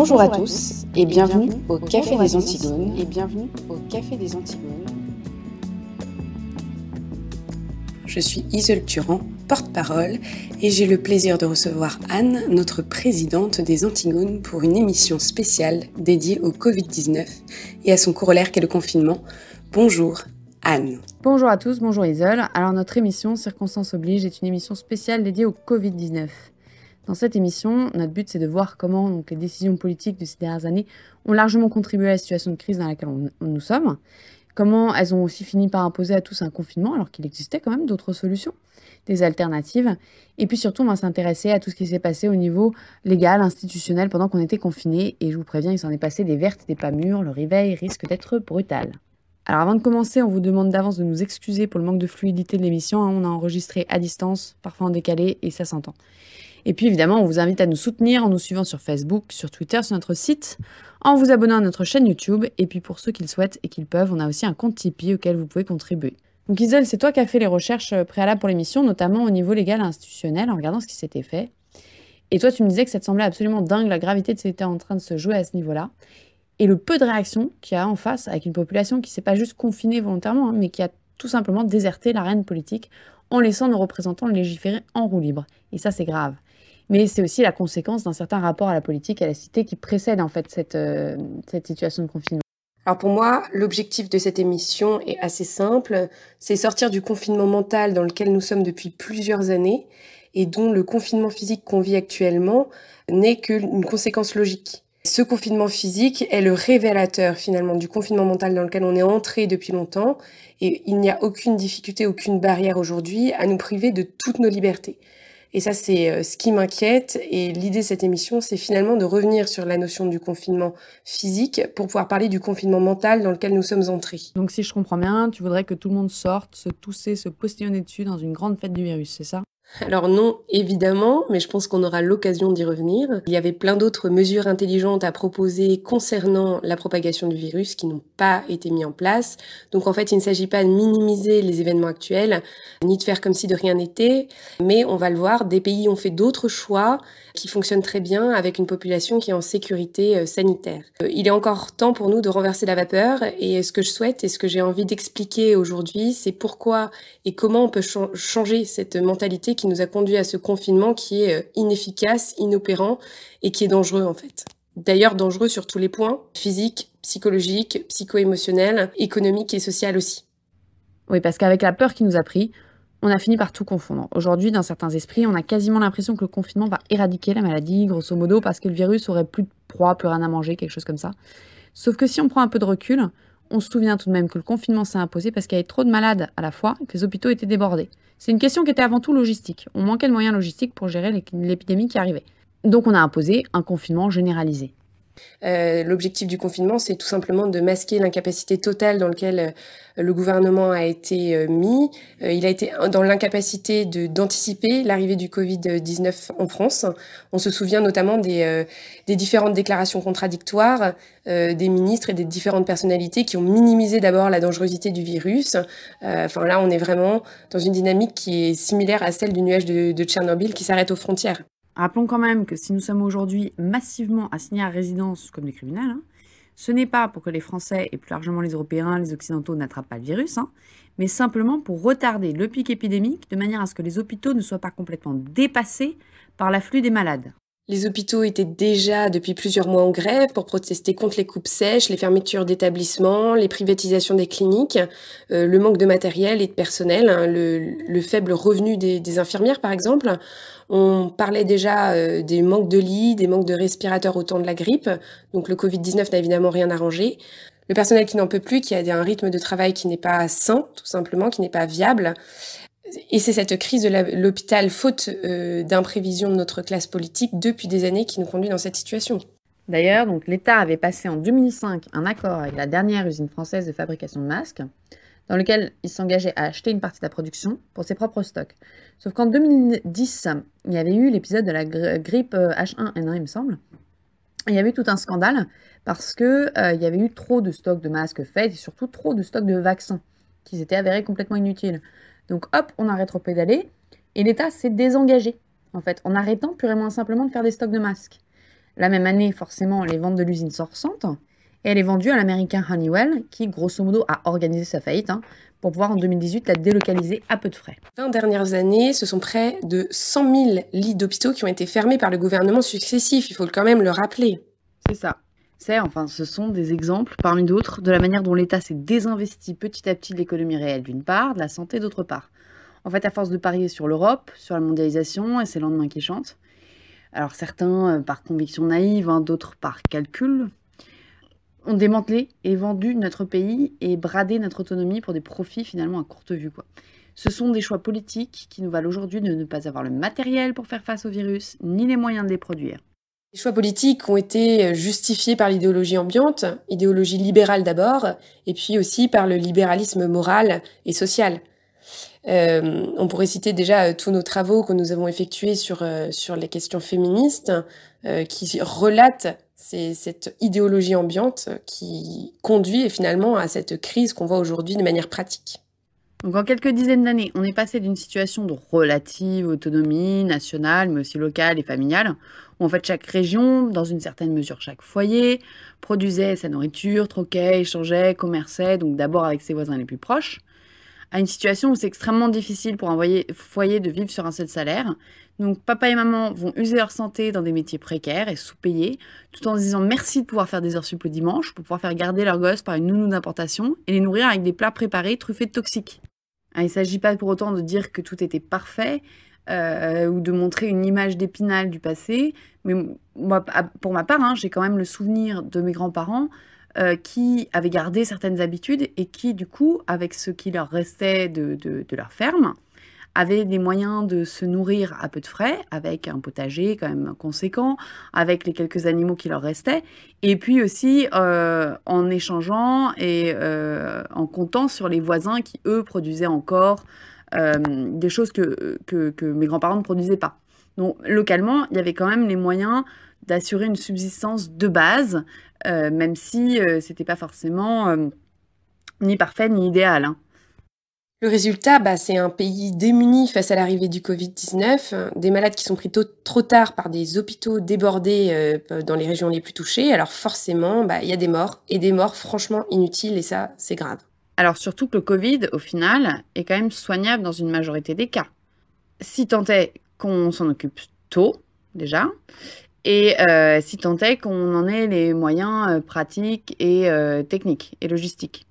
Bonjour à tous et bienvenue au Café des Antigones et bienvenue au Café des Antigones. Je suis Isole Turan, porte-parole, et j'ai le plaisir de recevoir Anne, notre présidente des Antigones, pour une émission spéciale dédiée au Covid-19 et à son corollaire qu'est le confinement. Bonjour Anne. Bonjour à tous, bonjour Isole. Alors notre émission Circonstances oblige est une émission spéciale dédiée au Covid-19. Dans cette émission, notre but c'est de voir comment les décisions politiques de ces dernières années ont largement contribué à la situation de crise dans laquelle nous sommes, comment elles ont aussi fini par imposer à tous un confinement alors qu'il existait quand même d'autres solutions, des alternatives, et puis surtout on va s'intéresser à tout ce qui s'est passé au niveau légal, institutionnel pendant qu'on était confinés, et je vous préviens, il s'en est passé des vertes, des pas mûres, le réveil risque d'être brutal. Alors avant de commencer, on vous demande d'avance de nous excuser pour le manque de fluidité de l'émission. Hein. On a enregistré à distance, parfois en décalé, et ça s'entend. Et puis évidemment, on vous invite à nous soutenir en nous suivant sur Facebook, sur Twitter, sur notre site, en vous abonnant à notre chaîne YouTube. Et puis pour ceux qui le souhaitent et qui le peuvent, on a aussi un compte Tipeee auquel vous pouvez contribuer. Donc Isole, c'est toi qui as fait les recherches euh, préalables pour l'émission, notamment au niveau légal et institutionnel, en regardant ce qui s'était fait. Et toi, tu me disais que ça te semblait absolument dingue la gravité de ce qui était en train de se jouer à ce niveau-là et le peu de réaction qu'il y a en face avec une population qui s'est pas juste confinée volontairement, hein, mais qui a tout simplement déserté l'arène politique en laissant nos représentants légiférer en roue libre. Et ça, c'est grave. Mais c'est aussi la conséquence d'un certain rapport à la politique et à la cité qui précède en fait cette, euh, cette situation de confinement. Alors pour moi, l'objectif de cette émission est assez simple, c'est sortir du confinement mental dans lequel nous sommes depuis plusieurs années et dont le confinement physique qu'on vit actuellement n'est qu'une conséquence logique. Ce confinement physique est le révélateur finalement du confinement mental dans lequel on est entré depuis longtemps et il n'y a aucune difficulté, aucune barrière aujourd'hui à nous priver de toutes nos libertés. Et ça, c'est euh, ce qui m'inquiète. Et l'idée de cette émission, c'est finalement de revenir sur la notion du confinement physique pour pouvoir parler du confinement mental dans lequel nous sommes entrés. Donc, si je comprends bien, tu voudrais que tout le monde sorte, se tousser, se postillonner dessus dans une grande fête du virus, c'est ça? Alors non, évidemment, mais je pense qu'on aura l'occasion d'y revenir. Il y avait plein d'autres mesures intelligentes à proposer concernant la propagation du virus qui n'ont pas été mises en place. Donc en fait, il ne s'agit pas de minimiser les événements actuels, ni de faire comme si de rien n'était, mais on va le voir, des pays ont fait d'autres choix qui fonctionnent très bien avec une population qui est en sécurité euh, sanitaire. Euh, il est encore temps pour nous de renverser la vapeur et ce que je souhaite et ce que j'ai envie d'expliquer aujourd'hui, c'est pourquoi et comment on peut changer cette mentalité qui nous a conduit à ce confinement qui est euh, inefficace, inopérant et qui est dangereux en fait. D'ailleurs dangereux sur tous les points, physique, psychologique, psycho-émotionnel, économique et social aussi. Oui, parce qu'avec la peur qui nous a pris, on a fini par tout confondre. Aujourd'hui, dans certains esprits, on a quasiment l'impression que le confinement va éradiquer la maladie, grosso modo, parce que le virus aurait plus de proie, plus rien à manger, quelque chose comme ça. Sauf que si on prend un peu de recul, on se souvient tout de même que le confinement s'est imposé parce qu'il y avait trop de malades à la fois que les hôpitaux étaient débordés. C'est une question qui était avant tout logistique. On manquait de moyens logistiques pour gérer l'épidémie qui arrivait. Donc on a imposé un confinement généralisé. Euh, l'objectif du confinement, c'est tout simplement de masquer l'incapacité totale dans laquelle euh, le gouvernement a été euh, mis. il a été dans l'incapacité d'anticiper l'arrivée du Covid-19 en France. On se souvient notamment des, différentes déclarations contradictoires des ministres et des différentes personnalités qui ont minimisé d'abord la dangerosité du virus. Enfin là, on est vraiment dans une dynamique qui est similaire à celle du nuage de Tchernobyl qui s'arrête aux frontières. Rappelons quand même que si nous sommes aujourd'hui massivement assignés à résidence comme des criminels, hein, ce n'est pas pour que les Français et plus largement les Européens, les Occidentaux n'attrapent pas le virus, hein, mais simplement pour retarder le pic épidémique de manière à ce que les hôpitaux ne soient pas complètement dépassés par l'afflux des malades. Les hôpitaux étaient déjà depuis plusieurs mois en grève pour protester contre les coupes sèches, les fermetures d'établissements, les privatisations des cliniques, euh, le manque de matériel et de personnel, hein, le, faible revenu des, infirmières par exemple. On parlait déjà euh, des manques de lits, des manques de respirateurs au temps de la grippe, donc le Covid-19 n'a évidemment rien arrangé. Le personnel qui n'en peut plus, qui a un rythme de travail qui n'est pas sain, tout simplement, qui n'est pas viable. Et c'est cette crise de l'hôpital, faute euh, d'imprévision de notre classe politique depuis des années, qui nous conduit dans cette situation. D'ailleurs, donc l'État avait passé en 2005 un accord avec la dernière usine française de fabrication de masques, dans lequel il s'engageait à acheter une partie de la production pour ses propres stocks. Sauf qu'en 2010, il y avait eu l'épisode de la grippe H1N1, il me semble. il y avait eu tout un scandale parce qu'il euh, y avait eu trop de stocks de masques faits et surtout trop de stocks de vaccins qui s'étaient avérés complètement inutiles. Donc hop, on a rétropédalé et l'État s'est désengagé, en fait, en arrêtant purement simplement de faire des stocks de masques. La même année, forcément, les ventes de l'usine se ressentent. Et elle est vendue à l'américain Honeywell, qui, grosso modo, a organisé sa faillite hein, pour pouvoir en 2018 la délocaliser à peu de frais. 20 dernières années, ce sont près de 100 000 lits d'hôpitaux qui ont été fermés par le gouvernement successif. Il faut quand même le rappeler. C'est ça. C'est, enfin, ce sont des exemples, parmi d'autres, de la manière dont l'État s'est désinvesti petit à petit de l'économie réelle d'une part, de la santé d'autre part. En fait, à force de parier sur l'Europe, sur la mondialisation et ses lendemains qui chantent, alors certains euh, par conviction naïve, hein, d'autres par calcul, ont démantelé et vendu notre pays et bradé notre autonomie pour des profits finalement à courte vue. Ce sont des choix politiques qui nous valent aujourd'hui de ne pas avoir le matériel pour faire face au virus, ni les moyens de les produire. Les choix politiques ont été justifiés par l'idéologie ambiante, idéologie libérale d'abord, et puis aussi par le libéralisme moral et social. Euh, on pourrait citer déjà euh, tous nos travaux que nous avons effectués sur, euh, sur les questions féministes, qui relatent cette idéologie ambiante qui conduit finalement à cette crise qu'on voit aujourd'hui de manière pratique. Donc en quelques dizaines d'années, on est passé d'une situation de relative autonomie nationale, mais aussi locale et familiale, où en fait chaque région, dans une certaine mesure chaque foyer, produisait sa nourriture, troquait, échangeait, commerçait, donc d'abord avec ses voisins les plus proches, à une situation où c'est extrêmement difficile pour un foyer de vivre sur un seul salaire. Donc papa et maman vont user leur santé dans des métiers précaires et sous-payés, tout en disant merci de pouvoir faire des heures sup le dimanche pour pouvoir faire garder leurs gosses par une nounou d'importation et les nourrir avec des plats préparés truffés de toxiques. Ah, il ne s'agit pas pour autant de dire que tout était parfait euh, ou de montrer une image d'épinal du passé, mais moi, pour ma part, hein, j'ai quand même le souvenir de mes grands-parents euh, qui avaient gardé certaines habitudes et qui, du coup, avec ce qui leur restait de, leur ferme, avaient les moyens de se nourrir à peu de frais, avec un potager quand même conséquent, avec les quelques animaux qui leur restaient, et puis aussi euh, en échangeant et en comptant sur les voisins qui, eux, produisaient encore des choses que, que, mes grands-parents ne produisaient pas. Donc localement, il y avait quand même les moyens d'assurer une subsistance de base, euh, même si euh, c'était pas forcément euh, ni parfait ni idéal. Hein. Le résultat, bah, c'est un pays démuni face à l'arrivée du Covid-19, des malades qui sont pris trop tard par des hôpitaux débordés dans les régions les plus touchées. Alors forcément, bah, il y a des morts, et des morts franchement inutiles, et ça, c'est grave. Alors surtout que le Covid, au final, est quand même soignable dans une majorité des cas. Si tant est qu'on s'en occupe tôt, déjà, et euh, si tant est qu'on en ait les moyens euh, pratiques et euh, techniques et logistiques.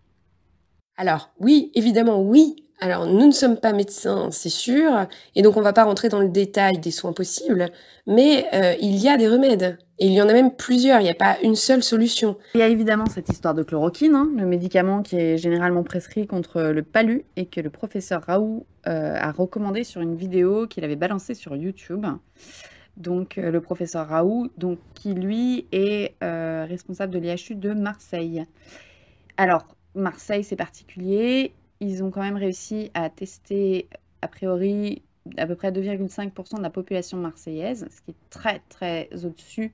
Alors oui, évidemment oui. Alors nous ne sommes pas médecins, c'est sûr, et donc on ne va pas rentrer dans le détail des soins possibles, mais il y a des remèdes. Et il y en a même plusieurs, il n'y a pas une seule solution. Il y a évidemment cette histoire de chloroquine, hein, le médicament qui est généralement prescrit contre le palu et que le professeur Raoult a recommandé sur une vidéo qu'il avait balancée sur YouTube donc euh, le professeur Raoult, donc, qui lui est euh, responsable de l'IHU de Marseille. Alors, Marseille, c'est particulier. Ils ont quand même réussi à tester, a priori, à peu près 2,5% de la population marseillaise, ce qui est très, très au-dessus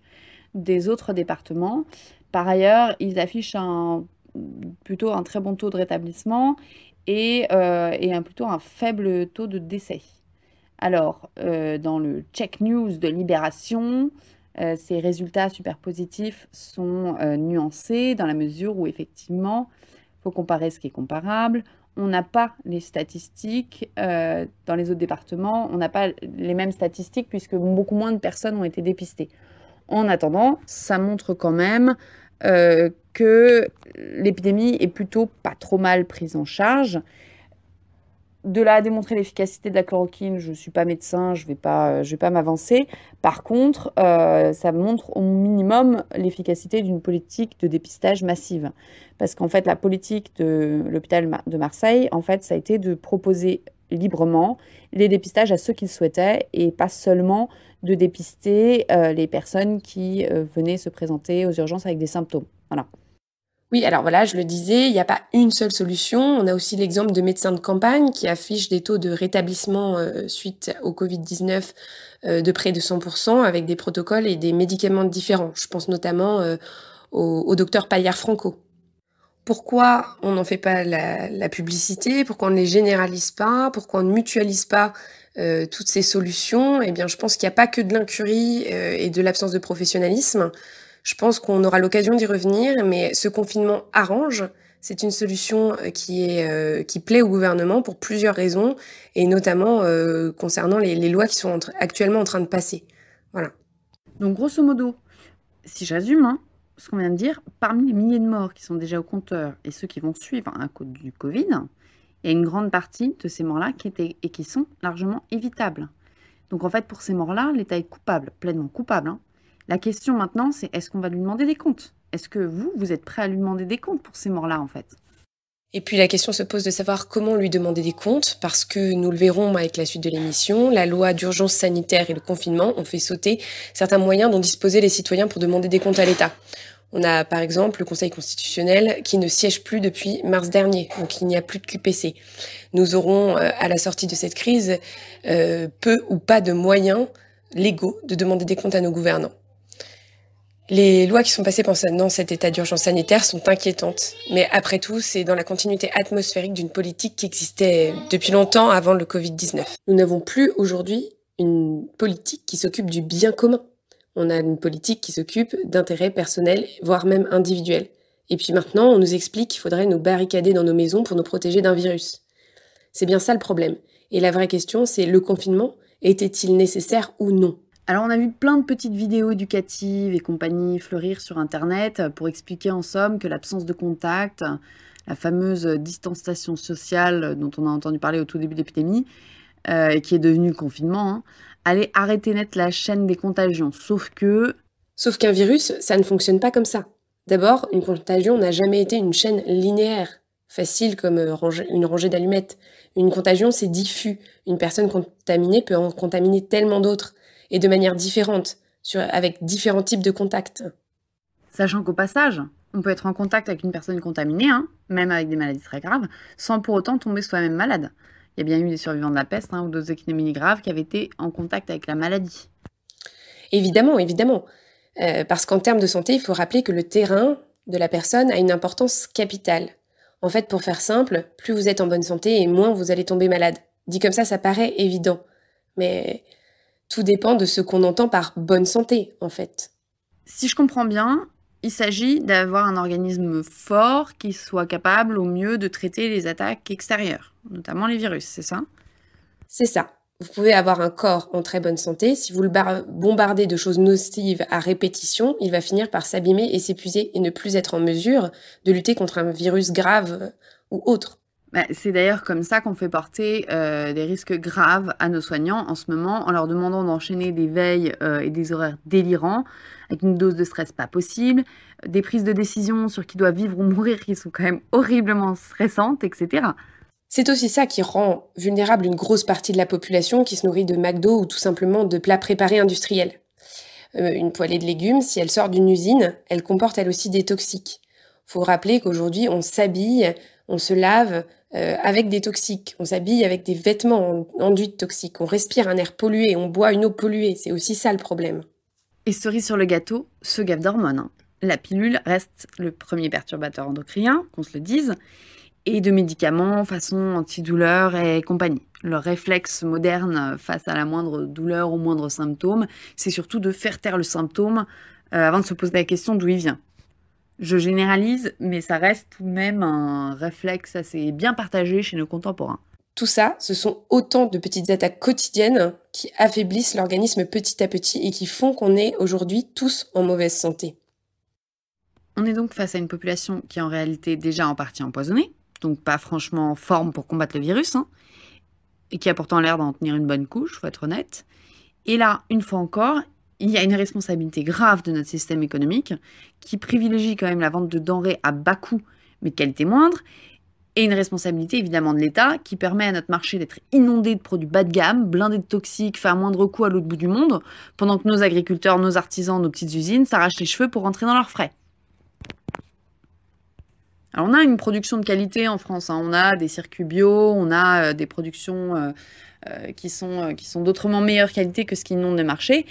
des autres départements. Par ailleurs, ils affichent un, plutôt un très bon taux de rétablissement et, euh, et un, plutôt un faible taux de décès. Alors, euh, dans le check news de Libération, euh, ces résultats super positifs sont nuancés dans la mesure où effectivement, il faut comparer ce qui est comparable. On n'a pas les statistiques dans les autres départements, on n'a pas les mêmes statistiques puisque beaucoup moins de personnes ont été dépistées. En attendant, ça montre quand même que l'épidémie est plutôt pas trop mal prise en charge de là à démontrer l'efficacité de la chloroquine, je ne suis pas médecin, je ne vais pas, vais pas m'avancer. Par contre, euh, ça montre au minimum l'efficacité d'une politique de dépistage massive. Parce qu'en fait, la politique de l'hôpital de Marseille, en fait, ça a été de proposer librement les dépistages à ceux qu'ils souhaitaient et pas seulement de dépister euh, les personnes qui euh, venaient se présenter aux urgences avec des symptômes. Voilà. Oui, alors voilà, je le disais, il n'y a pas une seule solution. On a aussi l'exemple de médecins de campagne qui affichent des taux de rétablissement euh, suite au Covid-19 euh, de près de 100% avec des protocoles et des médicaments différents. Je pense notamment euh, au, docteur Paillard Franco. Pourquoi on n'en fait pas la, publicité? Pourquoi on ne les généralise pas? Pourquoi on ne mutualise pas toutes ces solutions? Eh bien, je pense qu'il n'y a pas que de l'incurie et de l'absence de professionnalisme. Je pense qu'on aura l'occasion d'y revenir, mais ce confinement arrange. C'est une solution euh, qui est qui plaît au gouvernement pour plusieurs raisons, et notamment concernant les, lois qui sont actuellement en train de passer. Voilà. Donc, grosso modo, si je résume, hein, ce qu'on vient de dire, parmi les milliers de morts qui sont déjà au compteur et ceux qui vont suivre à cause du Covid, il y a une grande partie de ces morts-là qui étaient et qui sont largement évitables. Donc en fait, pour ces morts-là, l'État est coupable, pleinement coupable. Hein. La question maintenant, c'est est-ce qu'on va lui demander des comptes? Est-ce que vous, vous êtes prêt à lui demander des comptes pour ces morts-là, en fait? Et puis la question se pose de savoir comment lui demander des comptes, parce que nous le verrons avec la suite de l'émission, la loi d'urgence sanitaire et le confinement ont fait sauter certains moyens dont disposaient les citoyens pour demander des comptes à l'État. On a par exemple le Conseil constitutionnel qui ne siège plus depuis mars dernier, donc il n'y a plus de QPC. Nous aurons euh, à la sortie de cette crise euh, peu ou pas de moyens légaux de demander des comptes à nos gouvernants. Les lois qui sont passées pendant cet état d'urgence sanitaire sont inquiétantes, mais après tout, c'est dans la continuité atmosphérique d'une politique qui existait depuis longtemps avant le Covid-19. Nous n'avons plus aujourd'hui une politique qui s'occupe du bien commun. On a une politique qui s'occupe d'intérêts personnels, voire même individuels. Et puis maintenant, on nous explique qu'il faudrait nous barricader dans nos maisons pour nous protéger d'un virus. C'est bien ça le problème. Et la vraie question, c'est le confinement était-il nécessaire ou non? Alors on a vu plein de petites vidéos éducatives et compagnie fleurir sur Internet pour expliquer en somme que l'absence de contact, la fameuse distanciation sociale dont on a entendu parler au tout début de l'épidémie, euh, et qui est devenue le confinement, hein, allait arrêter net la chaîne des contagions. Sauf que... Sauf qu'un virus, ça ne fonctionne pas comme ça. D'abord, une contagion n'a jamais été une chaîne linéaire, facile comme euh, une rangée d'allumettes. Une contagion, c'est diffus. Une personne contaminée peut en contaminer tellement d'autres et de manière différente, sur, avec différents types de contacts. Sachant qu'au passage, on peut être en contact avec une personne contaminée, hein, même avec des maladies très graves, sans pour autant tomber soi-même malade. Il y a bien eu des survivants de la peste hein, ou d'autres épidémies graves qui avaient été en contact avec la maladie. Évidemment, évidemment. Euh, parce qu'en termes de santé, il faut rappeler que le terrain de la personne a une importance capitale. En fait, pour faire simple, plus vous êtes en bonne santé et moins vous allez tomber malade. Dit comme ça, ça paraît évident. Mais tout dépend de ce qu'on entend par bonne santé, en fait. Si je comprends bien, il s'agit d'avoir un organisme fort qui soit capable au mieux de traiter les attaques extérieures, notamment les virus, c'est ça? C'est ça. Vous pouvez avoir un corps en très bonne santé. Si vous le bombardez de choses nocives à répétition, il va finir par s'abîmer et s'épuiser et ne plus être en mesure de lutter contre un virus grave ou autre. Bah, c'est d'ailleurs comme ça qu'on fait porter euh, des risques graves à nos soignants en ce moment, en leur demandant d'enchaîner des veilles euh, et des horaires délirants, avec une dose de stress pas possible, des prises de décision sur qui doit vivre ou mourir qui sont quand même horriblement stressantes, etc. C'est aussi ça qui rend vulnérable une grosse partie de la population qui se nourrit de McDo ou tout simplement de plats préparés industriels. Euh, une poêlée de légumes, si elle sort d'une usine, elle comporte elle aussi des toxiques. Faut rappeler qu'aujourd'hui on s'habille, on se lave euh, avec des toxiques, on s'habille avec des vêtements enduits de toxiques, on respire un air pollué, on boit une eau polluée, c'est aussi ça le problème. Et cerise sur le gâteau, ce gaffe d'hormones. Hein. La pilule reste le premier perturbateur endocrinien, qu'on se le dise, et de médicaments façon antidouleur et compagnie. Le réflexe moderne face à la moindre douleur ou moindre symptôme, c'est surtout de faire taire le symptôme euh, avant de se poser la question d'où il vient. Je généralise, mais ça reste tout de même un réflexe assez bien partagé chez nos contemporains. Tout ça, ce sont autant de petites attaques quotidiennes qui affaiblissent l'organisme petit à petit et qui font qu'on est aujourd'hui tous en mauvaise santé. On est donc face à une population qui est en réalité déjà en partie empoisonnée, donc pas franchement en forme pour combattre le virus, hein, et qui a pourtant l'air d'en tenir une bonne couche, faut être honnête. Et là, une fois encore, il y a une responsabilité grave de notre système économique qui privilégie quand même la vente de denrées à bas coût mais de qualité moindre, et une responsabilité évidemment de l'État qui permet à notre marché d'être inondé de produits bas de gamme, blindés de toxiques, fait à moindre coût à l'autre bout du monde, pendant que nos agriculteurs, nos artisans, nos petites usines s'arrachent les cheveux pour rentrer dans leurs frais. Alors on a une production de qualité en France, hein. on a des circuits bio, on a euh, des productions euh, euh, qui sont, qui sont d'autrement meilleure qualité que ce qui inonde le marché.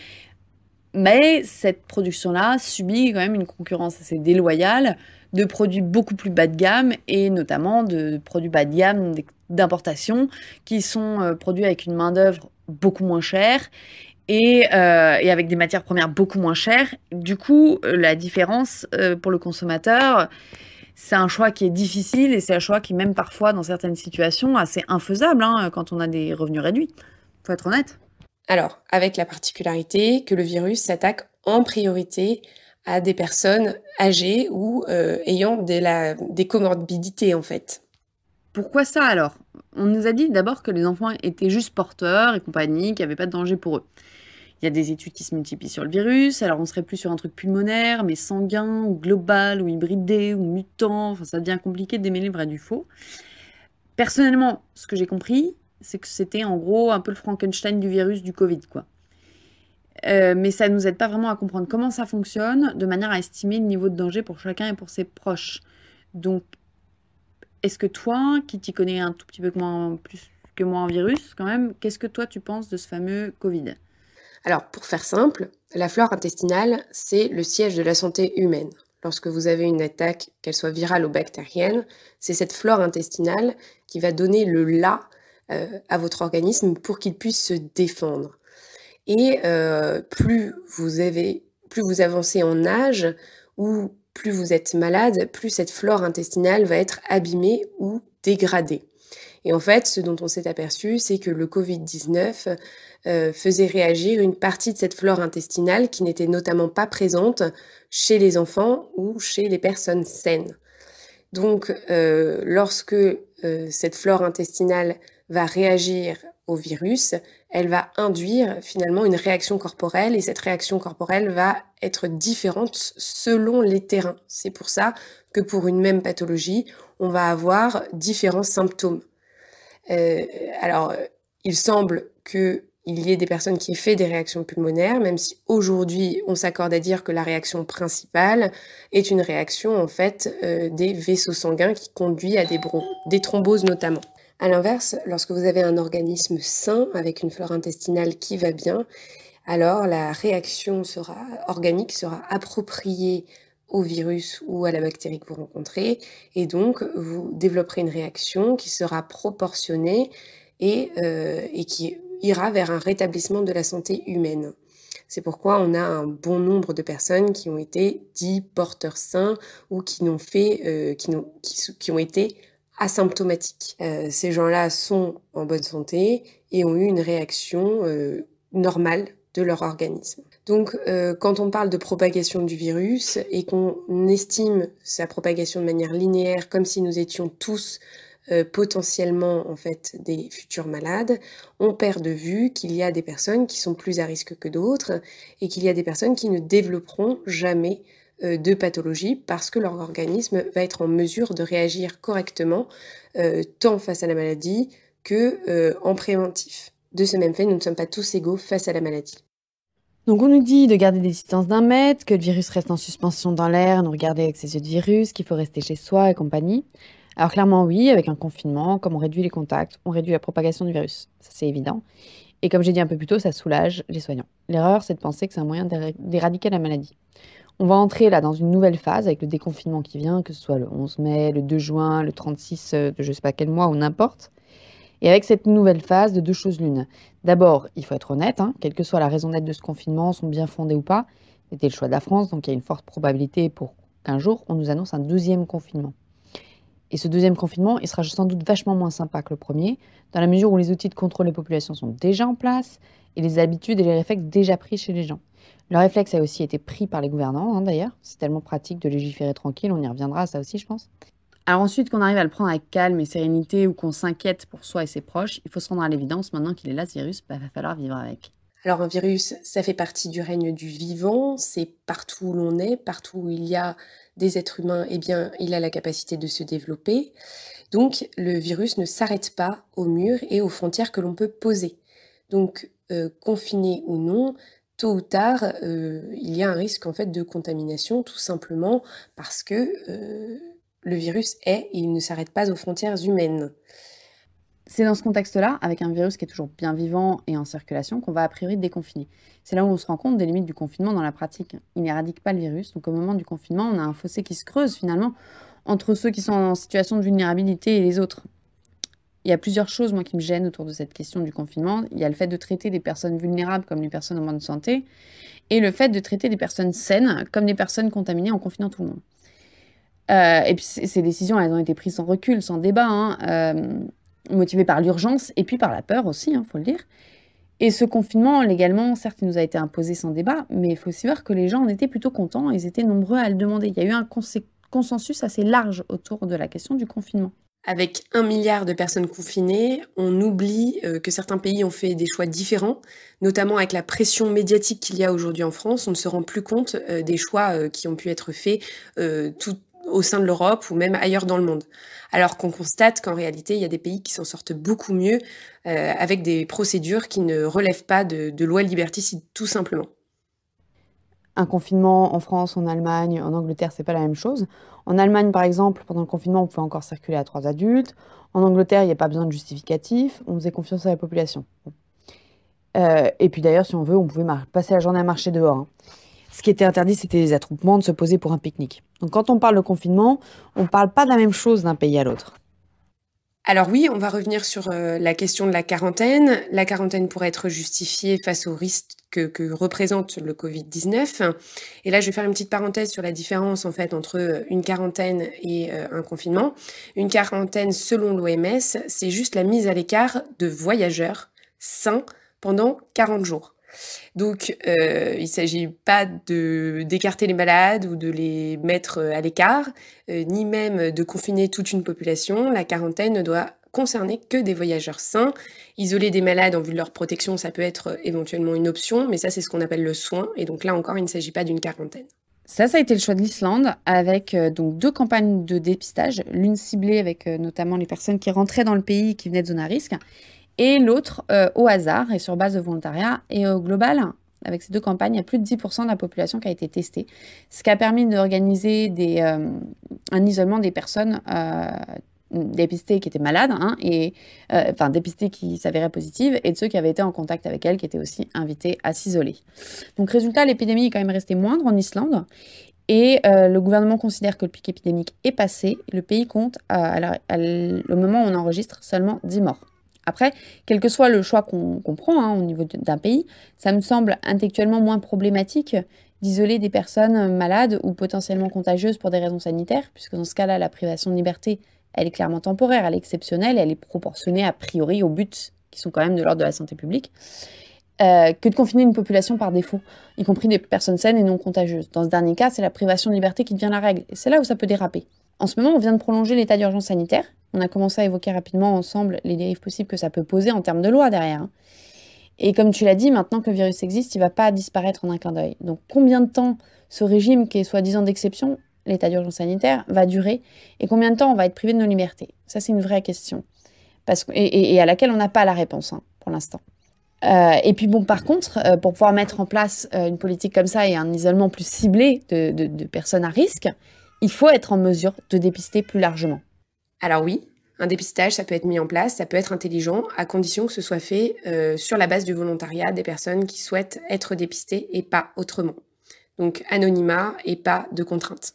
Mais cette production-là subit quand même une concurrence assez déloyale de produits beaucoup plus bas de gamme et notamment de produits bas de gamme d'importation qui sont euh, produits avec une main-d'œuvre beaucoup moins chère et, euh, et, avec des matières premières beaucoup moins chères. Du coup, la différence pour le consommateur, c'est un choix qui est difficile et c'est un choix qui, même parfois, dans certaines situations, assez infaisable hein, quand on a des revenus réduits. Faut être honnête. Alors, avec la particularité que le virus s'attaque en priorité à des personnes âgées ou euh, ayant des, comorbidités en fait. Pourquoi ça alors? On nous a dit d'abord que les enfants étaient juste porteurs et compagnie, qu'il n'y avait pas de danger pour eux. Il y a des études qui se multiplient sur le virus, alors on serait plus sur un truc pulmonaire, mais sanguin, ou global, ou hybridé, ou mutant, enfin ça devient compliqué de démêler le vrai du faux. Personnellement, ce que j'ai compris, c'est que c'était en gros un peu le Frankenstein du virus du Covid, quoi. Euh, mais ça ne nous aide pas vraiment à comprendre comment ça fonctionne, de manière à estimer le niveau de danger pour chacun et pour ses proches. Donc, est-ce que toi, qui t'y connais un tout petit peu plus que moi en virus, quand même, qu'est-ce que toi tu penses de ce fameux Covid? Alors, pour faire simple, la flore intestinale, c'est le siège de la santé humaine. Lorsque vous avez une attaque, qu'elle soit virale ou bactérienne, c'est cette flore intestinale qui va donner le là à votre organisme pour qu'il puisse se défendre. Et euh, plus vous avez, plus vous avancez en âge ou plus vous êtes malade, plus cette flore intestinale va être abîmée ou dégradée. Et en fait, ce dont on s'est aperçu, c'est que le Covid-19 euh, faisait réagir une partie de cette flore intestinale qui n'était notamment pas présente chez les enfants ou chez les personnes saines. Donc, euh, lorsque euh, cette flore intestinale va réagir au virus, elle va induire finalement une réaction corporelle et cette réaction corporelle va être différente selon les terrains. C'est pour ça que pour une même pathologie, on va avoir différents symptômes. Euh, alors, il semble qu'il y ait des personnes qui aient fait des réactions pulmonaires, même si aujourd'hui on s'accorde à dire que la réaction principale est une réaction en fait euh, des vaisseaux sanguins qui conduit à des, des thromboses notamment. À l'inverse, lorsque vous avez un organisme sain avec une flore intestinale qui va bien, alors la réaction sera organique sera appropriée au virus ou à la bactérie que vous rencontrez et donc vous développerez une réaction qui sera proportionnée et, euh, qui ira vers un rétablissement de la santé humaine. C'est pourquoi on a un bon nombre de personnes qui ont été dits porteurs sains ou qui euh, ont été asymptomatiques. Euh, ces gens-là sont en bonne santé et ont eu une réaction euh, normale de leur organisme. Donc euh, quand on parle de propagation du virus et qu'on estime sa propagation de manière linéaire comme si nous étions tous potentiellement en fait des futurs malades, on perd de vue qu'il y a des personnes qui sont plus à risque que d'autres et qu'il y a des personnes qui ne développeront jamais de pathologie parce que leur organisme va être en mesure de réagir correctement euh, tant face à la maladie que euh, en préventif. De ce même fait, nous ne sommes pas tous égaux face à la maladie. Donc on nous dit de garder des distances d'un mètre, que le virus reste en suspension dans l'air, nous regarder avec ses yeux de virus, qu'il faut rester chez soi et compagnie. Alors clairement oui, avec un confinement, comme on réduit les contacts, on réduit la propagation du virus. Ça c'est évident. Et comme j'ai dit un peu plus tôt, ça soulage les soignants. L'erreur, c'est de penser que c'est un moyen d'éradiquer la maladie. On va entrer là dans une nouvelle phase avec le déconfinement qui vient, que ce soit le 11 mai, le 2 juin, le 36 euh, de je sais pas quel mois ou n'importe. Et avec cette nouvelle phase de deux choses l'une. D'abord, il faut être honnête, hein, quelle que soit la raison d'être de ce confinement, sont bien fondées ou pas. C'était le choix de la France, donc il y a une forte probabilité pour qu'un jour, on nous annonce un deuxième confinement. Et ce deuxième confinement, il sera sans doute vachement moins sympa que le premier, dans la mesure où les outils de contrôle des populations sont déjà en place et les habitudes et les réflexes déjà pris chez les gens. Le réflexe a aussi été pris par les gouvernants, hein, d'ailleurs. C'est tellement pratique de légiférer tranquille, on y reviendra ça aussi, je pense. Alors ensuite, qu'on arrive à le prendre avec calme et sérénité ou qu'on s'inquiète pour soi et ses proches, il faut se rendre à l'évidence, maintenant qu'il est là, ce virus, il bah, va falloir vivre avec. Alors un virus, ça fait partie du règne du vivant, c'est partout où l'on est, partout où il y a des êtres humains, eh bien, il a la capacité de se développer. Donc le virus ne s'arrête pas aux murs et aux frontières que l'on peut poser. Donc euh, confiné ou non, tôt ou tard, euh, il y a un risque en fait de contamination, tout simplement parce que euh, le virus est et il ne s'arrête pas aux frontières humaines. C'est dans ce contexte-là, avec un virus qui est toujours bien vivant et en circulation, qu'on va a priori déconfiner. C'est là où on se rend compte des limites du confinement dans la pratique. Il n'éradique pas le virus, donc au moment du confinement, on a un fossé qui se creuse finalement entre ceux qui sont en situation de vulnérabilité et les autres. Il y a plusieurs choses, qui me gênent autour de cette question du confinement. Il y a le fait de traiter des personnes vulnérables comme les personnes en bonne santé, et le fait de traiter des personnes saines comme des personnes contaminées en confinant tout le monde. Euh, et puis ces décisions, elles ont été prises sans recul, sans débat, hein, euh, motivées par l'urgence et puis par la peur aussi, il hein, faut le dire. Et ce confinement, légalement, certes, il nous a été imposé sans débat, mais il faut aussi voir que les gens en étaient plutôt contents, ils étaient nombreux à le demander. Il y a eu un consensus assez large autour de la question du confinement. Avec un milliard de personnes confinées, on oublie euh, que certains pays ont fait des choix différents, notamment avec la pression médiatique qu'il y a aujourd'hui en France. On ne se rend plus compte euh, des choix euh, qui ont pu être faits tout au sein de l'Europe ou même ailleurs dans le monde. Alors qu'on constate qu'en réalité, il y a des pays qui s'en sortent beaucoup mieux avec des procédures qui ne relèvent pas de, de lois liberticides, tout simplement. Un confinement en France, en Allemagne, en Angleterre, c'est pas la même chose. En Allemagne, par exemple, pendant le confinement, on pouvait encore circuler à trois adultes. En Angleterre, il n'y a pas besoin de justificatif. On faisait confiance à la population. Euh, et puis d'ailleurs, si on veut, on pouvait passer la journée à marcher dehors. Hein. Ce qui était interdit, c'était les attroupements, de se poser pour un pique-nique. Donc quand on parle de confinement, on ne parle pas de la même chose d'un pays à l'autre. Alors oui, on va revenir sur euh, la question de la quarantaine. La quarantaine pourrait être justifiée face au risque que, représente le Covid-19. Et là, je vais faire une petite parenthèse sur la différence en fait entre euh, une quarantaine et euh, un confinement. Une quarantaine, selon l'OMS, c'est juste la mise à l'écart de voyageurs sains pendant 40 jours. Donc, euh, il ne s'agit pas d'écarter les malades ou de les mettre euh, à l'écart, euh, ni même de confiner toute une population. La quarantaine ne doit concerner que des voyageurs sains. Isoler des malades en vue de leur protection, ça peut être éventuellement une option, mais ça, c'est ce qu'on appelle le soin. Et donc là encore, il ne s'agit pas d'une quarantaine. Ça, ça a été le choix de l'Islande avec donc deux campagnes de dépistage, l'une ciblée avec notamment les personnes qui rentraient dans le pays et qui venaient de zones à risque, et l'autre euh, au hasard et sur base de volontariat. Et au global, avec ces deux campagnes, il y a plus de 10% de la population qui a été testée, ce qui a permis d'organiser euh, un isolement des personnes euh, dépistées qui étaient malades, hein, et, enfin dépistées qui s'avéraient positives, et de ceux qui avaient été en contact avec elles, qui étaient aussi invités à s'isoler. Donc résultat, l'épidémie est quand même restée moindre en Islande, et le gouvernement considère que le pic épidémique est passé. Le pays compte, au moment où on enregistre, seulement 10 morts. Après, quel que soit le choix qu'on prend hein, au niveau d'un pays, ça me semble intellectuellement moins problématique d'isoler des personnes malades ou potentiellement contagieuses pour des raisons sanitaires, puisque dans ce cas-là, la privation de liberté, elle est clairement temporaire, elle est exceptionnelle, elle est proportionnée a priori aux buts qui sont quand même de l'ordre de la santé publique, euh, que de confiner une population par défaut, y compris des personnes saines et non contagieuses. Dans ce dernier cas, c'est la privation de liberté qui devient la règle, et c'est là où ça peut déraper. En ce moment, on vient de prolonger l'état d'urgence sanitaire. On a commencé à évoquer rapidement ensemble les dérives possibles que ça peut poser en termes de loi derrière. Hein. Et comme tu l'as dit, maintenant que le virus existe, il ne va pas disparaître en un clin d'œil. Donc combien de temps ce régime qui est soi-disant d'exception, l'état d'urgence sanitaire, va durer Et combien de temps on va être privé de nos libertés? Ça, c'est une vraie question. Et, à laquelle on n'a pas la réponse hein, pour l'instant. Euh, et puis bon, par contre, euh, pour pouvoir mettre en place euh, une politique comme ça et un isolement plus ciblé de personnes à risque, il faut être en mesure de dépister plus largement. Alors oui, un dépistage, ça peut être mis en place, ça peut être intelligent, à condition que ce soit fait euh, sur la base du volontariat des personnes qui souhaitent être dépistées et pas autrement. Donc anonymat et pas de contraintes.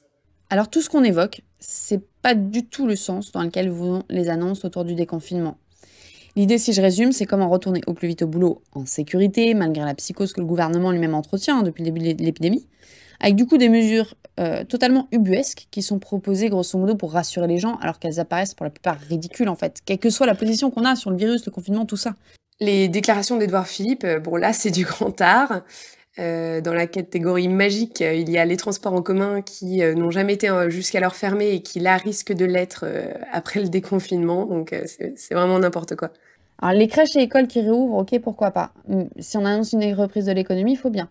Alors tout ce qu'on évoque, c'est pas du tout le sens dans lequel vont les annonces autour du déconfinement. L'idée, si je résume, c'est comment retourner au plus vite au boulot en sécurité, malgré la psychose que le gouvernement lui-même entretient depuis le début de l'épidémie, avec du coup des mesures euh, totalement ubuesques qui sont proposées grosso modo pour rassurer les gens, alors qu'elles apparaissent pour la plupart ridicules en fait, quelle que soit la position qu'on a sur le virus, le confinement, tout ça. Les déclarations d'Edouard Philippe, euh, bon là c'est du grand art. Euh, dans la catégorie magique, il y a les transports en commun qui n'ont jamais été jusqu'alors fermés et qui là risquent de l'être après le déconfinement. Donc c'est vraiment n'importe quoi. Alors les crèches et écoles qui réouvrent, ok, pourquoi pas. Hum, si on annonce une reprise de l'économie, il faut bien.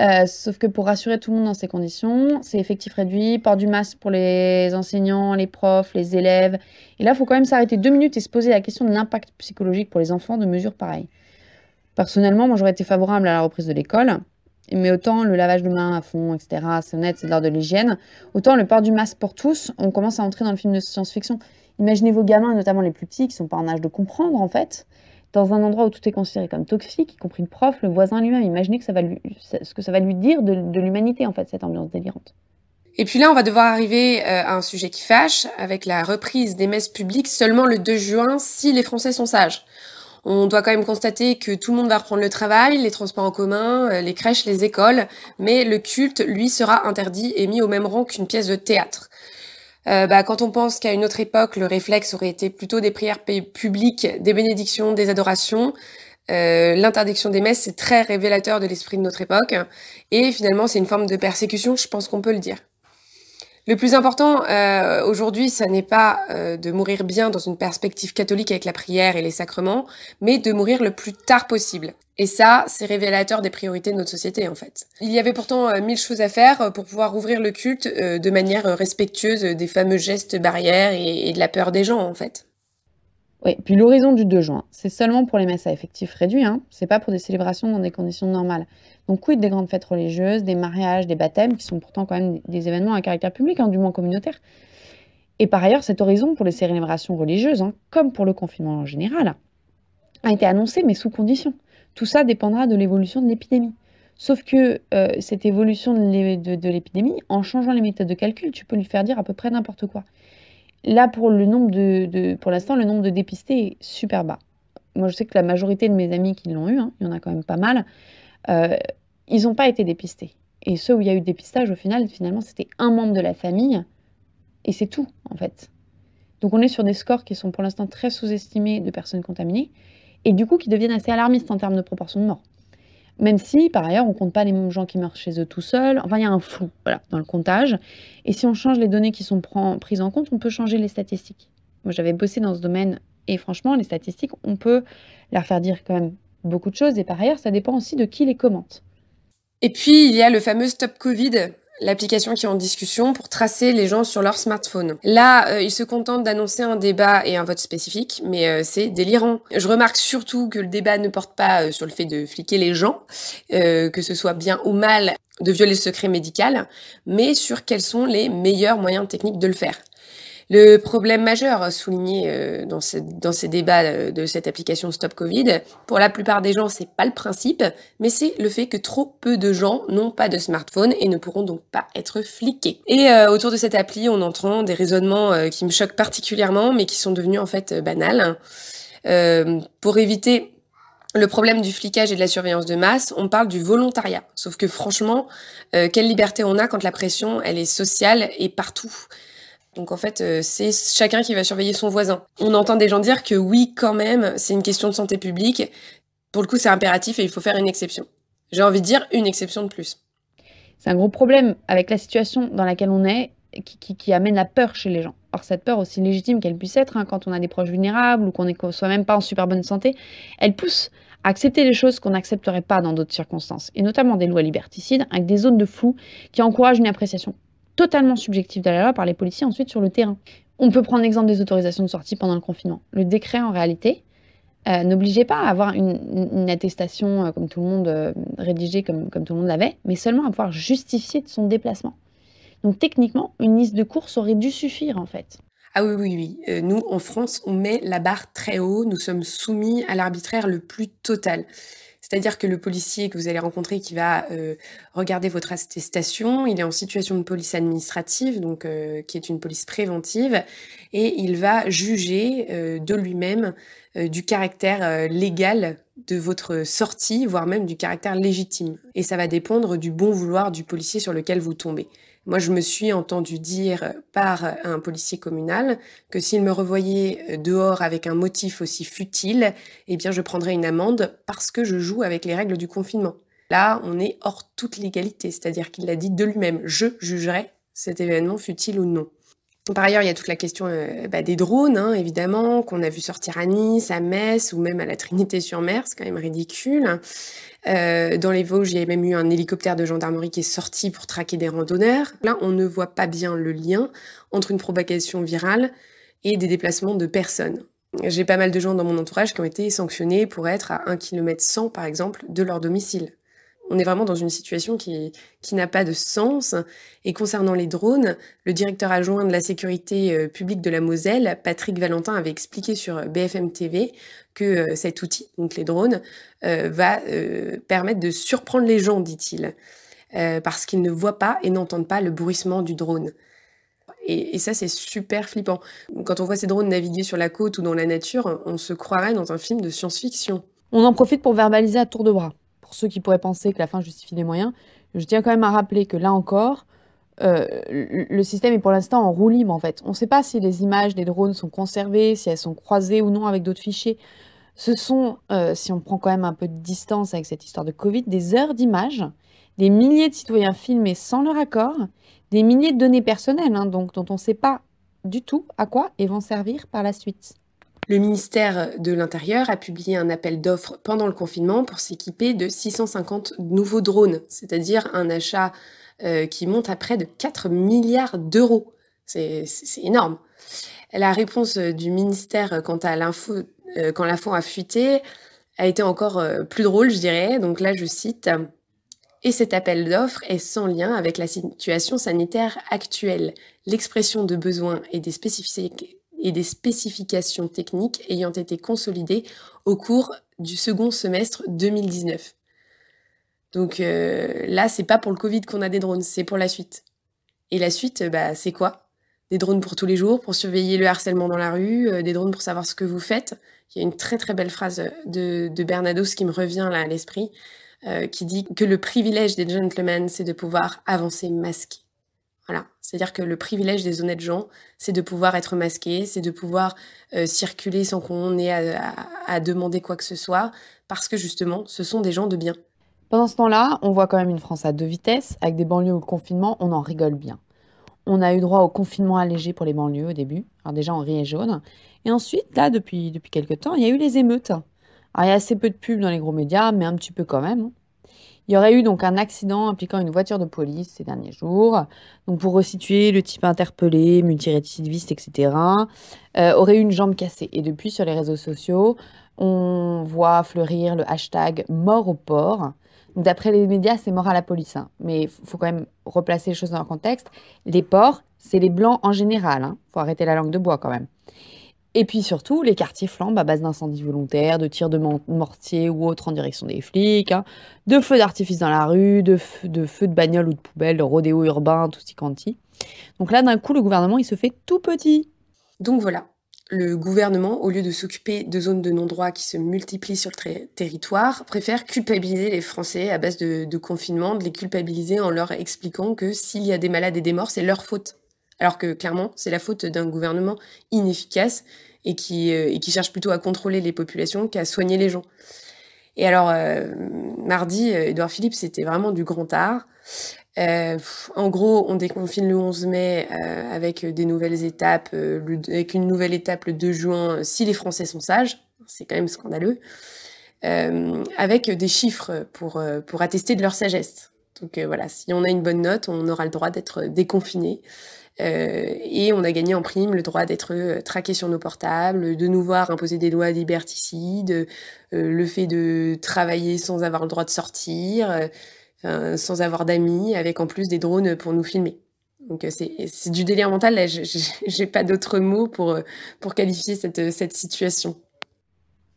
Euh, sauf que pour rassurer tout le monde dans ces conditions, c'est effectif réduit, port du masque pour les enseignants, les profs, les élèves. Et là, il faut quand même s'arrêter deux minutes et se poser la question de l'impact psychologique pour les enfants de mesures pareilles. Personnellement, moi j'aurais été favorable à la reprise de l'école, mais autant le lavage de mains à fond, etc., c'est honnête, c'est de l'ordre de l'hygiène, autant le port du masque pour tous, on commence à entrer dans le film de science-fiction. Imaginez vos gamins, notamment les plus petits, qui sont pas en âge de comprendre en fait, dans un endroit où tout est considéré comme toxique, y compris le prof, le voisin lui-même. Imaginez que ça va lui, ce que ça va lui dire de, de l'humanité en fait, cette ambiance délirante. Et puis là, on va devoir arriver euh, à un sujet qui fâche, avec la reprise des messes publiques seulement le 2 juin si les Français sont sages. On doit quand même constater que tout le monde va reprendre le travail, les transports en commun, euh, les crèches, les écoles, mais le culte, lui, sera interdit et mis au même rang qu'une pièce de théâtre. Euh, bah, quand on pense qu'à une autre époque, le réflexe aurait été plutôt des prières publiques, des bénédictions, des adorations, euh, l'interdiction des messes, c'est très révélateur de l'esprit de notre époque. Et finalement, c'est une forme de persécution, je pense qu'on peut le dire. Le plus important euh, aujourd'hui, ça n'est pas euh, de mourir bien dans une perspective catholique avec la prière et les sacrements, mais de mourir le plus tard possible. Et ça, c'est révélateur des priorités de notre société, en fait. Il y avait pourtant euh, mille choses à faire pour pouvoir ouvrir le culte de manière respectueuse des fameux gestes barrières et, de la peur des gens, en fait. Oui, puis l'horizon du 2 juin, c'est seulement pour les messes à effectif réduit, hein. c'est pas pour des célébrations dans des conditions normales. Donc quid des grandes fêtes religieuses, des mariages, des baptêmes, qui sont pourtant quand même des événements à caractère public, hein, du moins communautaire. Et par ailleurs, cet horizon pour les célébrations religieuses, hein, comme pour le confinement en général, a été annoncé, mais sous condition. Tout ça dépendra de l'évolution de l'épidémie. Sauf que euh, cette évolution de l'épidémie, en changeant les méthodes de calcul, tu peux lui faire dire à peu près n'importe quoi. Là, pour le de, l'instant, le nombre de dépistés est super bas. Moi, je sais que la majorité de mes amis qui l'ont eu, hein, il y en a quand même pas mal, euh, ils n'ont pas été dépistés. Et ceux où il y a eu dépistage, au final, finalement, c'était un membre de la famille, et c'est tout, en fait. Donc on est sur des scores qui sont pour l'instant très sous-estimés de personnes contaminées, et du coup qui deviennent assez alarmistes en termes de proportion de morts. Même si, par ailleurs, on compte pas les gens qui meurent chez eux tout seuls. Enfin, il y a un flou voilà, dans le comptage. Et si on change les données qui sont prises en compte, on peut changer les statistiques. Moi, j'avais bossé dans ce domaine et franchement, les statistiques, on peut leur faire dire quand même beaucoup de choses. Et par ailleurs, ça dépend aussi de qui les commente. Et puis, il y a le fameux Stop Covid l'application qui est en discussion pour tracer les gens sur leur smartphone. Là, euh, ils se contentent d'annoncer un débat et un vote spécifique, mais euh, c'est délirant. Je remarque surtout que le débat ne porte pas euh, sur le fait de fliquer les gens, que ce soit bien ou mal de violer le secret médical, mais sur quels sont les meilleurs moyens techniques de le faire. Le problème majeur souligné euh, dans, ces débats euh, de cette application Stop Covid, pour la plupart des gens, c'est pas le principe, mais c'est le fait que trop peu de gens n'ont pas de smartphone et ne pourront donc pas être fliqués. Et euh, autour de cette appli, on entend des raisonnements qui me choquent particulièrement, mais qui sont devenus en fait banals. pour éviter le problème du flicage et de la surveillance de masse, on parle du volontariat. Sauf que franchement, quelle liberté on a quand la pression, elle est sociale et partout. Donc en fait, euh, c'est chacun qui va surveiller son voisin. On entend des gens dire que oui, quand même, c'est une question de santé publique. Pour le coup, c'est impératif et il faut faire une exception. J'ai envie de dire une exception de plus. C'est un gros problème avec la situation dans laquelle on est qui, amène la peur chez les gens. Or, cette peur, aussi légitime qu'elle puisse être, hein, quand on a des proches vulnérables ou qu'on n'est soit même pas en super bonne santé, elle pousse à accepter les choses qu'on n'accepterait pas dans d'autres circonstances, et notamment des lois liberticides avec des zones de flou qui encouragent une appréciation totalement subjectif de la loi par les policiers ensuite sur le terrain. On peut prendre l'exemple des autorisations de sortie pendant le confinement. Le décret, en réalité, euh, n'obligeait pas à avoir une, attestation euh, comme tout le monde, euh, rédigée comme, comme tout le monde l'avait, mais seulement à pouvoir justifier de son déplacement. Donc techniquement, une liste de courses aurait dû suffire en fait. Ah oui, oui, oui. nous, en France, on met la barre très haut. Nous sommes soumis à l'arbitraire le plus total. C'est-à-dire que le policier que vous allez rencontrer qui va euh, regarder votre attestation, il est en situation de police administrative, donc euh, qui est une police préventive, et il va juger euh, de lui-même du caractère légal de votre sortie, voire même du caractère légitime. Et ça va dépendre du bon vouloir du policier sur lequel vous tombez. Moi, je me suis entendu dire par un policier communal que s'il me revoyait dehors avec un motif aussi futile, eh bien, je prendrais une amende parce que je joue avec les règles du confinement. Là, on est hors toute légalité, c'est-à-dire qu'il l'a dit de lui-même. Je jugerai cet événement futile ou non. Par ailleurs, il y a toute la question euh, bah, des drones, hein, évidemment, qu'on a vu sortir à Nice, à Metz ou même à la Trinité-sur-Mer, c'est quand même ridicule. Euh, dans les Vosges, il y a même eu un hélicoptère de gendarmerie qui est sorti pour traquer des randonneurs. Là, on ne voit pas bien le lien entre une propagation virale et des déplacements de personnes. J'ai pas mal de gens dans mon entourage qui ont été sanctionnés pour être à 1 km 100, par exemple, de leur domicile. On est vraiment dans une situation qui, qui n'a pas de sens. Et concernant les drones, le directeur adjoint de la sécurité euh, publique de la Moselle, Patrick Valentin, avait expliqué sur BFM TV que euh, cet outil, donc les drones, euh, va permettre de surprendre les gens, dit-il, parce qu'ils ne voient pas et n'entendent pas le bruissement du drone. Et, ça, c'est super flippant. Quand on voit ces drones naviguer sur la côte ou dans la nature, on se croirait dans un film de science-fiction. On en profite pour verbaliser à tour de bras pour ceux qui pourraient penser que la fin justifie les moyens, je tiens quand même à rappeler que là encore, euh, le système est pour l'instant en roue libre en fait. On ne sait pas si les images des drones sont conservées, si elles sont croisées ou non avec d'autres fichiers. Ce sont, euh, si on prend quand même un peu de distance avec cette histoire de Covid, des heures d'images, des milliers de citoyens filmés sans leur accord, des milliers de données personnelles, hein, donc dont on ne sait pas du tout à quoi elles vont servir par la suite. Le ministère de l'Intérieur a publié un appel d'offres pendant le confinement pour s'équiper de 650 nouveaux drones, c'est-à-dire un achat euh, qui monte à près de 4 milliards d'euros. C'est énorme. La réponse du ministère quant à l'info, euh, quand l'info a fuité, a été encore euh, plus drôle, je dirais. Donc là, je cite. Et cet appel d'offres est sans lien avec la situation sanitaire actuelle. L'expression de besoins et des spécificités et des spécifications techniques ayant été consolidées au cours du second semestre 2019. Donc euh, là, c'est pas pour le Covid qu'on a des drones, c'est pour la suite. Et la suite, bah, c'est quoi? Des drones pour tous les jours, pour surveiller le harcèlement dans la rue, euh, des drones pour savoir ce que vous faites. Il y a une très très belle phrase de, de Bernados qui me revient là à l'esprit, euh, qui dit que le privilège des gentlemen, c'est de pouvoir avancer masqué. C'est-à-dire que le privilège des honnêtes gens, c'est de pouvoir être masqué, c'est de pouvoir euh, circuler sans qu'on ait à, demander quoi que ce soit, parce que justement, ce sont des gens de bien. Pendant ce temps-là, on voit quand même une France à deux vitesses, avec des banlieues où le confinement, on en rigole bien. On a eu droit au confinement allégé pour les banlieues au début, alors déjà en riait jaune, et ensuite, là, depuis, depuis quelques temps, il y a eu les émeutes. Alors il y a assez peu de pubs dans les gros médias, mais un petit peu quand même. Il y aurait eu donc un accident impliquant une voiture de police ces derniers jours. Donc pour resituer, le type interpellé, multirécidiviste, etc., euh, aurait eu une jambe cassée. Et depuis, sur les réseaux sociaux, on voit fleurir le hashtag mort au port. D'après les médias, c'est mort à la police. Hein. Mais il faut quand même replacer les choses dans leur contexte. Les ports, c'est les blancs en général. Il hein. faut arrêter la langue de bois quand même. Et puis surtout, les quartiers flambent à base d'incendies volontaires, de tirs de mortier ou autres en direction des flics, hein, de feux d'artifice dans la rue, de, feux de, bagnole ou de poubelle, de rodéo urbain, tout ce quanti. Donc là, d'un coup, le gouvernement, il se fait tout petit. Donc voilà, le gouvernement, au lieu de s'occuper de zones de non-droit qui se multiplient sur le territoire, préfère culpabiliser les Français à base de confinement, de les culpabiliser en leur expliquant que s'il y a des malades et des morts, c'est leur faute. Alors que clairement, c'est la faute d'un gouvernement inefficace et qui, euh, et qui cherche plutôt à contrôler les populations qu'à soigner les gens. Et alors, euh, mardi, Edouard euh, Philippe, c'était vraiment du grand art. en gros, on déconfine le 11 mai avec des nouvelles étapes, avec une nouvelle étape le 2 juin, si les Français sont sages. C'est quand même scandaleux. avec des chiffres pour, pour attester de leur sagesse. Donc voilà, si on a une bonne note, on aura le droit d'être déconfiné. Euh, et on a gagné en prime le droit d'être euh, traqué sur nos portables, de nous voir imposer des lois liberticides, euh, le fait de travailler sans avoir le droit de sortir, sans avoir d'amis, avec en plus des drones pour nous filmer. Donc c'est du délire mental, là, j'ai pas d'autres mots pour, pour qualifier cette, cette situation.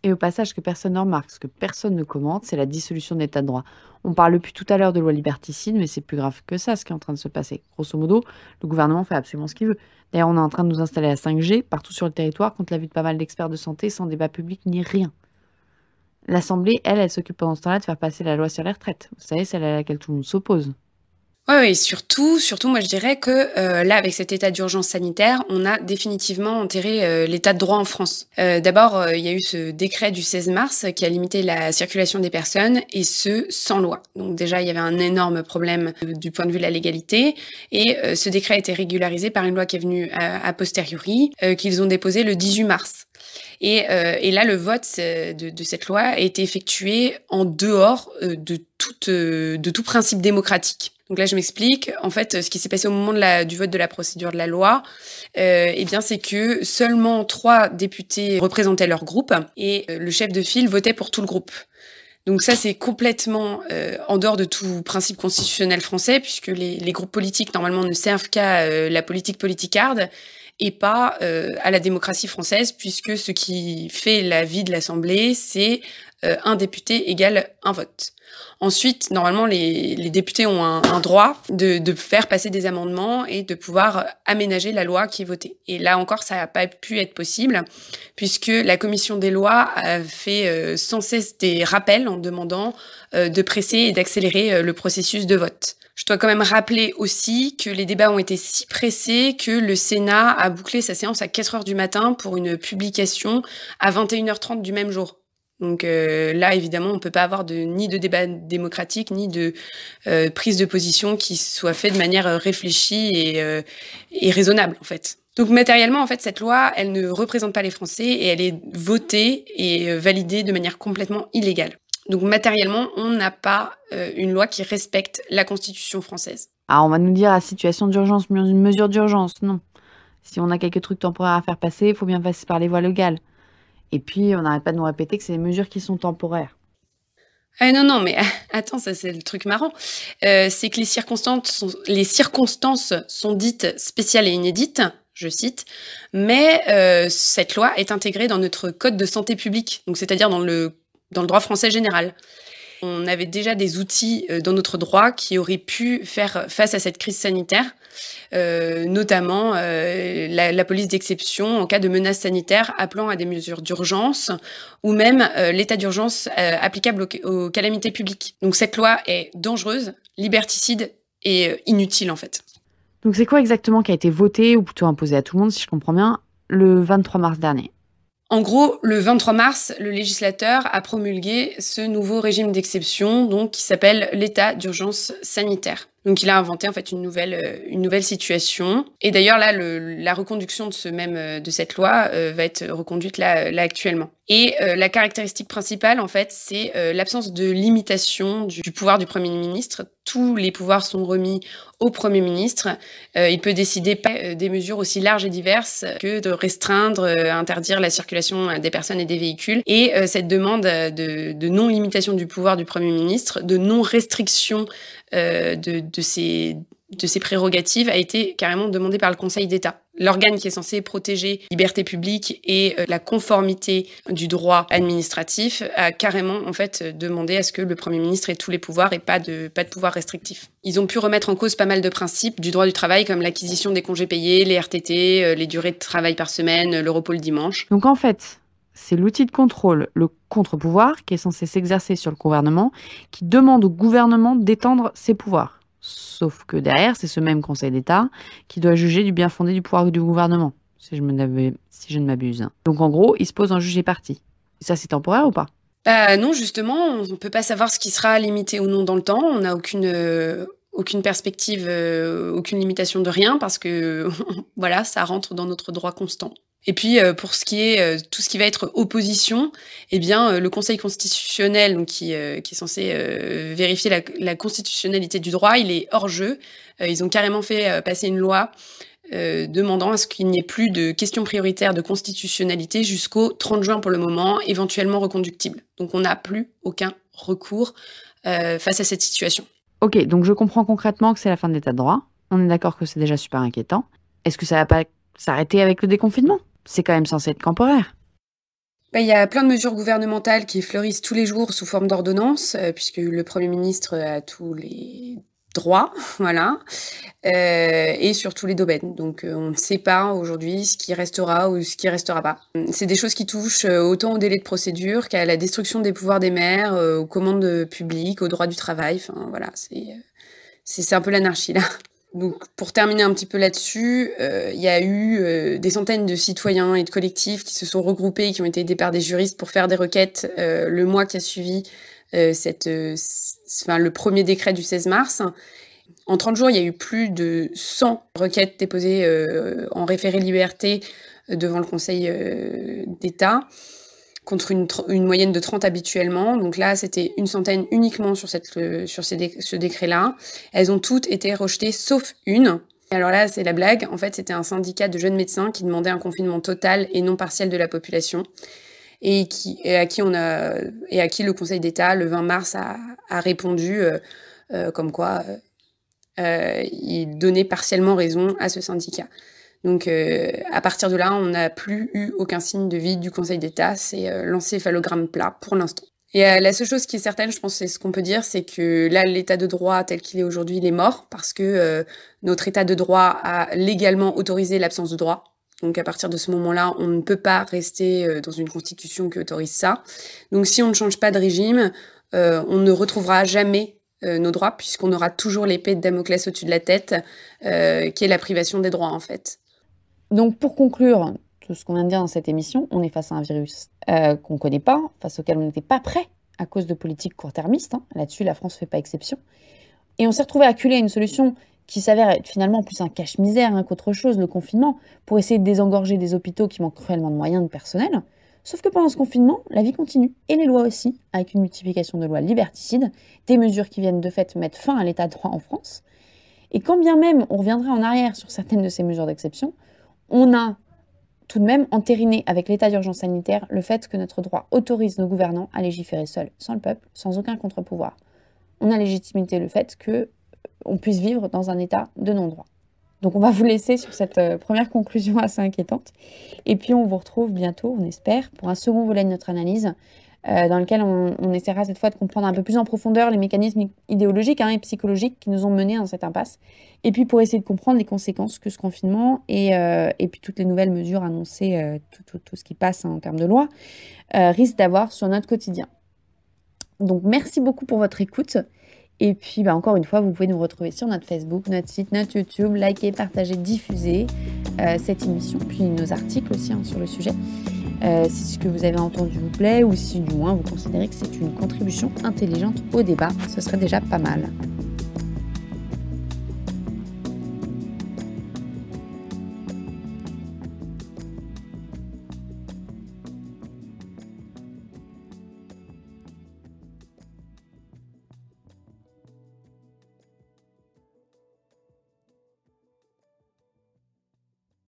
Et au passage, que personne ne remarque, ce que personne ne commente, c'est la dissolution de l'état de droit. On parle depuis tout à l'heure de loi liberticide, mais c'est plus grave que ça, ce qui est en train de se passer. Grosso modo, le gouvernement fait absolument ce qu'il veut. D'ailleurs, on est en train de nous installer à 5G partout sur le territoire contre l'avis de pas mal d'experts de santé, sans débat public ni rien. L'Assemblée, elle, elle s'occupe pendant ce temps-là de faire passer la loi sur les retraites. Vous savez, celle à laquelle tout le monde s'oppose. Oui, surtout, surtout, moi je dirais que euh, là, avec cet état d'urgence sanitaire, on a définitivement enterré euh, l'état de droit en France. Euh, D'abord, il y a eu ce décret du 16 mars qui a limité la circulation des personnes, et ce, sans loi. Donc déjà, il y avait un énorme problème du point de vue de la légalité, et ce décret a été régularisé par une loi qui est venue a posteriori, qu'ils ont déposé le 18 mars. Et, et, là, le vote de, de, cette loi a été effectué en dehors de, toute, de tout principe démocratique. Donc là, je m'explique. En fait, ce qui s'est passé au moment du vote de la procédure de la loi, euh, eh bien, c'est que seulement trois députés représentaient leur groupe et euh, le chef de file votait pour tout le groupe. Donc ça, c'est complètement euh, en dehors de tout principe constitutionnel français, puisque les, groupes politiques, normalement, ne servent qu'à euh, la politique politicarde et pas euh, à la démocratie française, puisque ce qui fait la vie de l'Assemblée, c'est un député égale un vote. Ensuite, normalement, les, députés ont un, droit de, faire passer des amendements et de pouvoir aménager la loi qui est votée. Et là encore, ça n'a pas pu être possible, puisque la commission des lois a fait euh, sans cesse des rappels en demandant euh, de presser et d'accélérer euh, le processus de vote. Je dois quand même rappeler aussi que les débats ont été si pressés que le Sénat a bouclé sa séance à 4 heures du matin pour une publication à 21h30 du même jour. Donc euh, là, évidemment, on ne peut pas avoir de, ni de débat démocratique, ni de euh, prise de position qui soit fait de manière euh, réfléchie et, euh, et, raisonnable, en fait. Donc matériellement, en fait, cette loi, elle ne représente pas les Français et elle est votée et validée de manière complètement illégale. Donc matériellement, on n'a pas euh, une loi qui respecte la Constitution française. Ah, on va nous dire à situation d'urgence, une mesure d'urgence, non. Si on a quelques trucs temporaires à faire passer, il faut bien passer par les voies légales. Et puis, on n'arrête pas de nous répéter que c'est des mesures qui sont temporaires. Ah non, non, mais attends, ça c'est le truc marrant. Euh, c'est que les circonstances, sont, les circonstances sont dites spéciales et inédites, je cite, mais euh, cette loi est intégrée dans notre code de santé publique, donc c'est-à-dire dans le, dans le droit français général. On avait déjà des outils euh, dans notre droit qui auraient pu faire face à cette crise sanitaire, euh, notamment euh, la, police d'exception en cas de menace sanitaire appelant à des mesures d'urgence ou même l'état d'urgence applicable aux, calamités publiques. Donc cette loi est dangereuse, liberticide et inutile en fait. Donc c'est quoi exactement qui a été voté ou plutôt imposé à tout le monde, si je comprends bien, le 23 mars dernier? En gros, le 23 mars, le législateur a promulgué ce nouveau régime d'exception, donc qui s'appelle l'état d'urgence sanitaire. Donc il a inventé en fait une nouvelle, euh, une nouvelle situation. Et d'ailleurs là, le, la reconduction de ce même euh, de cette loi euh, va être reconduite là, là actuellement. Et euh, la caractéristique principale en fait, c'est euh, l'absence de limitation du, pouvoir du Premier ministre. Tous les pouvoirs sont remis au Premier ministre. Euh, il peut décider des mesures aussi larges et diverses que de restreindre, interdire la circulation des personnes et des véhicules. Et cette demande de, de non-limitation du pouvoir du Premier ministre, de non-restriction de, de ces de ces prérogatives a été carrément demandé par le Conseil d'État. L'organe qui est censé protéger liberté publique et euh, la conformité du droit administratif a carrément en fait demandé à ce que le Premier ministre ait tous les pouvoirs et pas de, pas de pouvoir restrictif. Ils ont pu remettre en cause pas mal de principes du droit du travail comme l'acquisition des congés payés, les RTT, euh, les durées de travail par semaine, le repos le dimanche. Donc en fait, c'est l'outil de contrôle, le contre-pouvoir, qui est censé s'exercer sur le gouvernement, qui demande au gouvernement d'étendre ses pouvoirs. Sauf que derrière, c'est ce même Conseil d'État qui doit juger du bien fondé du pouvoir du gouvernement, si je, ne m'abuse. Donc en gros, il se pose en juge et parti. Ça, c'est temporaire ou pas? Bah, Non, justement, on ne peut pas savoir ce qui sera limité ou non dans le temps. On n'a aucune, euh, perspective, euh, aucune limitation de rien parce que voilà, ça rentre dans notre droit constant. Et puis euh, pour ce qui est euh, tout ce qui va être opposition, eh bien euh, le Conseil constitutionnel, donc qui, est censé vérifier la, constitutionnalité du droit, il est hors jeu. Ils ont carrément fait passer une loi demandant à ce qu'il n'y ait plus de questions prioritaires de constitutionnalité jusqu'au 30 juin pour le moment, éventuellement reconductible. Donc on n'a plus aucun recours face à cette situation. Ok, donc je comprends concrètement que c'est la fin de l'état de droit. On est d'accord que c'est déjà super inquiétant. Est-ce que ça va pas s'arrêter avec le déconfinement? C'est quand même censé être temporaire. Bah, il y a plein de mesures gouvernementales qui fleurissent tous les jours sous forme d'ordonnance, euh, puisque le Premier ministre a tous les droits, voilà, euh, et sur tous les domaines. Donc euh, on ne sait pas aujourd'hui ce qui restera ou ce qui restera pas. C'est des choses qui touchent autant au délai de procédure qu'à la destruction des pouvoirs des maires, aux commandes publiques, aux droits du travail. Enfin voilà, c'est un peu l'anarchie là. Donc, pour terminer un petit peu là-dessus, euh, il y a eu euh, des centaines de citoyens et de collectifs qui se sont regroupés, qui ont été aidés par des juristes pour faire des requêtes euh, le mois qui a suivi euh, le premier décret du 16 mars. En 30 jours, il y a eu plus de 100 requêtes déposées en référé liberté devant le Conseil d'État contre une, moyenne de 30 habituellement. Donc là, c'était une centaine uniquement sur, cette, euh, sur ce décret-là. Elles ont toutes été rejetées, sauf une. Alors là, c'est la blague. En fait, c'était un syndicat de jeunes médecins qui demandait un confinement total et non partiel de la population. et, à qui on a, et à qui le Conseil d'État, le 20 mars, a, répondu comme quoi il donnait partiellement raison à ce syndicat. Donc à partir de là, on n'a plus eu aucun signe de vide du Conseil d'État. C'est l'encéphalogramme plat pour l'instant. Et euh, la seule chose qui est certaine, je pense, c'est ce qu'on peut dire, c'est que là, l'état de droit tel qu'il est aujourd'hui, il est mort parce que euh, notre état de droit a légalement autorisé l'absence de droit. Donc à partir de ce moment-là, on ne peut pas rester euh, dans une constitution qui autorise ça. Donc si on ne change pas de régime, on ne retrouvera jamais nos droits puisqu'on aura toujours l'épée de Damoclès au-dessus de la tête, qui est la privation des droits en fait. Donc pour conclure, tout ce qu'on vient de dire dans cette émission, on est face à un virus euh, qu'on ne connaît pas, face auquel on n'était pas prêt à cause de politiques court-termistes. Hein. Là-dessus, la France ne fait pas exception. Et on s'est retrouvé acculé à une solution qui s'avère être finalement plus un cache-misère hein, qu'autre chose, le confinement, pour essayer de désengorger des hôpitaux qui manquent cruellement de moyens de personnel. Sauf que pendant ce confinement, la vie continue, et les lois aussi, avec une multiplication de lois liberticides, des mesures qui viennent de fait mettre fin à l'état de droit en France. Et quand bien même on reviendrait en arrière sur certaines de ces mesures d'exception, on a tout de même entériner avec l'état d'urgence sanitaire le fait que notre droit autorise nos gouvernants à légiférer seuls, sans le peuple, sans aucun contre-pouvoir. On a légitimité le fait que euh, on puisse vivre dans un état de non-droit. Donc on va vous laisser sur cette euh, première conclusion assez inquiétante. Et puis on vous retrouve bientôt, on espère, pour un second volet de notre analyse euh, dans lequel on, essaiera cette fois de comprendre un peu plus en profondeur les mécanismes idéologiques hein, et psychologiques qui nous ont menés dans cette impasse, et puis pour essayer de comprendre les conséquences que ce confinement et, euh, et puis toutes les nouvelles mesures annoncées, euh, tout, tout, ce qui passe hein, en termes de loi, risque d'avoir sur notre quotidien. Donc merci beaucoup pour votre écoute. Et puis, bah, encore une fois, vous pouvez nous retrouver sur notre Facebook, notre site, notre YouTube, liker, partager, diffuser cette émission, puis nos articles aussi hein, sur le sujet. Euh, si ce que vous avez entendu vous plaît ou si du moins vous considérez que c'est une contribution intelligente au débat, ce serait déjà pas mal.